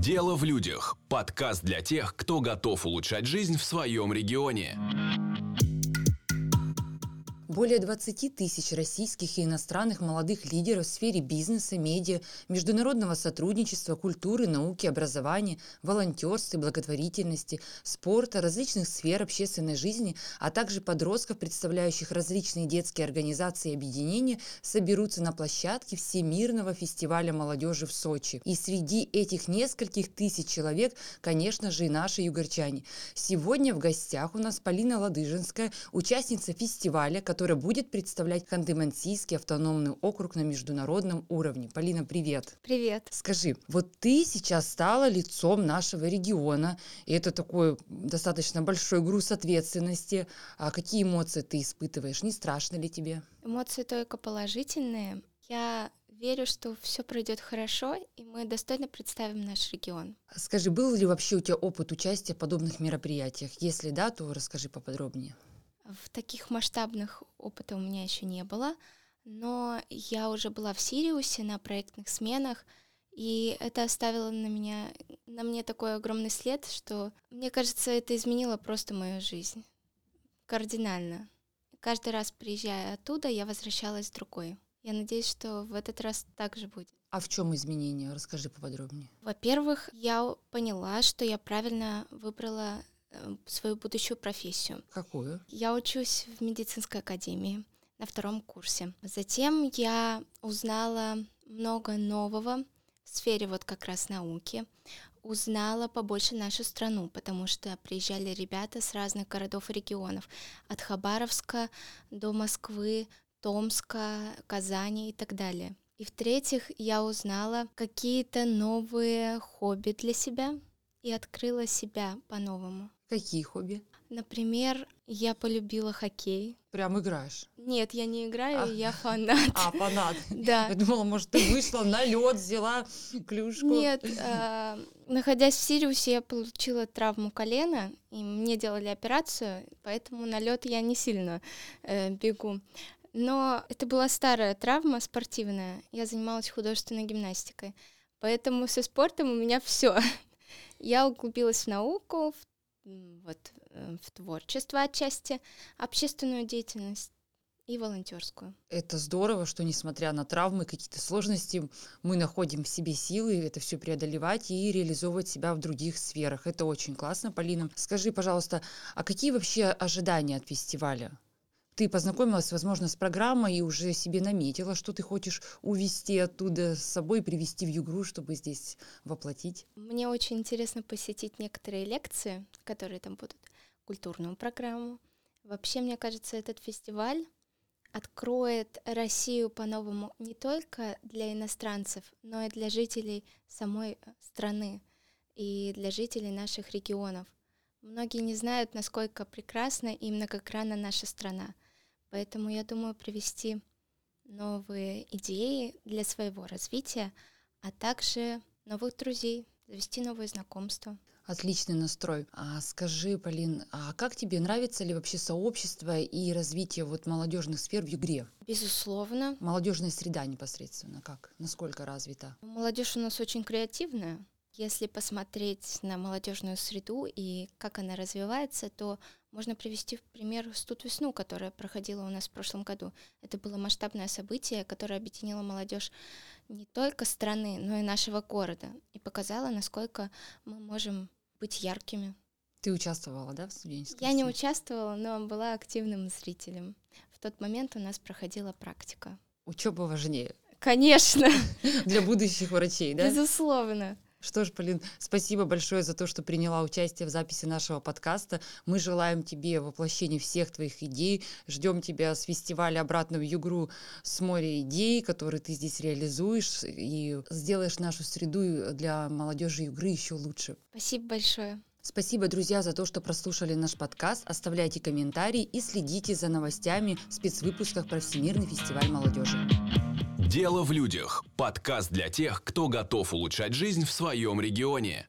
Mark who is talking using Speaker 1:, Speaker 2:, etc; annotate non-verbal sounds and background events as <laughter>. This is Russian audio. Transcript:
Speaker 1: Дело в людях. Подкаст для тех, кто готов улучшать жизнь в своем регионе.
Speaker 2: Более 20 тысяч российских и иностранных молодых лидеров в сфере бизнеса, медиа, международного сотрудничества, культуры, науки, образования, волонтерства, благотворительности, спорта, различных сфер общественной жизни, а также подростков, представляющих различные детские организации и объединения, соберутся на площадке Всемирного фестиваля молодежи в Сочи. И среди этих нескольких тысяч человек, конечно же, и наши югорчане. Сегодня в гостях у нас Полина Ладыжинская, участница фестиваля, который которая будет представлять Ханты-Мансийский автономный округ на международном уровне. Полина, привет.
Speaker 3: Привет.
Speaker 2: Скажи, вот ты сейчас стала лицом нашего региона, и это такой достаточно большой груз ответственности. А какие эмоции ты испытываешь? Не страшно ли тебе?
Speaker 3: Эмоции только положительные. Я верю, что все пройдет хорошо, и мы достойно представим наш регион.
Speaker 2: Скажи, был ли вообще у тебя опыт участия в подобных мероприятиях? Если да, то расскажи поподробнее.
Speaker 3: В таких масштабных опыта у меня еще не было, но я уже была в Сириусе на проектных сменах, и это оставило на меня, на мне такой огромный след, что, мне кажется, это изменило просто мою жизнь кардинально. Каждый раз, приезжая оттуда, я возвращалась другой. Я надеюсь, что в этот раз так же будет.
Speaker 2: А в чем изменения? Расскажи поподробнее.
Speaker 3: Во-первых, я поняла, что я правильно выбрала свою будущую профессию.
Speaker 2: Какую?
Speaker 3: Я учусь в медицинской академии на втором курсе. Затем я узнала много нового в сфере вот как раз науки. Узнала побольше нашу страну, потому что приезжали ребята с разных городов и регионов, от Хабаровска до Москвы, Томска, Казани и так далее. И в-третьих, я узнала какие-то новые хобби для себя и открыла себя по-новому.
Speaker 2: Какие хобби?
Speaker 3: Например, я полюбила хоккей.
Speaker 2: Прям играешь?
Speaker 3: Нет, я не играю, а. я фанат.
Speaker 2: А, фанат. <laughs>
Speaker 3: Да.
Speaker 2: Я думала, может, ты вышла на лед, взяла клюшку.
Speaker 3: Нет, э, находясь в Сириусе, я получила травму колена, и мне делали операцию, поэтому на лед я не сильно э, бегу. Но это была старая травма спортивная. Я занималась художественной гимнастикой. Поэтому со спортом у меня все. <laughs> Я углубилась в науку, в вот, э, в творчество отчасти, общественную деятельность и волонтерскую.
Speaker 2: Это здорово, что несмотря на травмы, какие-то сложности, мы находим в себе силы это все преодолевать и реализовывать себя в других сферах. Это очень классно, Полина. Скажи, пожалуйста, а какие вообще ожидания от фестиваля? Ты познакомилась, возможно, с программой и уже себе наметила, что ты хочешь увести оттуда с собой, привести в Югру, чтобы здесь воплотить?
Speaker 3: Мне очень интересно посетить некоторые лекции, которые там будут, культурную программу. Вообще, мне кажется, этот фестиваль откроет Россию по-новому не только для иностранцев, но и для жителей самой страны и для жителей наших регионов. Многие не знают, насколько прекрасна и многогранна наша страна — Поэтому я думаю привести новые идеи для своего развития, а также новых друзей, завести новые знакомства.
Speaker 2: Отличный настрой. А скажи, Полин, а как тебе нравится ли вообще сообщество и развитие вот молодежных сфер в Югре?
Speaker 3: Безусловно.
Speaker 2: Молодежная среда непосредственно как? Насколько развита?
Speaker 3: Молодежь у нас очень креативная. Если посмотреть на молодежную среду и как она развивается, то можно привести в пример «Студ весну», которая проходила у нас в прошлом году. Это было масштабное событие, которое объединило молодежь не только страны, но и нашего города и показало, насколько мы можем быть яркими.
Speaker 2: Ты участвовала, да, в студенческом?
Speaker 3: Я не участвовала, но была активным зрителем. В тот момент у нас проходила практика.
Speaker 2: Учеба важнее.
Speaker 3: Конечно. <laughs>
Speaker 2: Для будущих врачей, да?
Speaker 3: Безусловно.
Speaker 2: Что ж, Полин, спасибо большое за то, что приняла участие в записи нашего подкаста. Мы желаем тебе воплощения всех твоих идей. Ждем тебя с фестиваля «Обратно в Югру» с моря идей, которые ты здесь реализуешь и сделаешь нашу среду для молодежи Югры еще лучше.
Speaker 3: Спасибо большое.
Speaker 2: Спасибо, друзья, за то, что прослушали наш подкаст. Оставляйте комментарии и следите за новостями в спецвыпусках про Всемирный фестиваль молодежи.
Speaker 1: Дело в людях. Подкаст для тех, кто готов улучшать жизнь в своем регионе.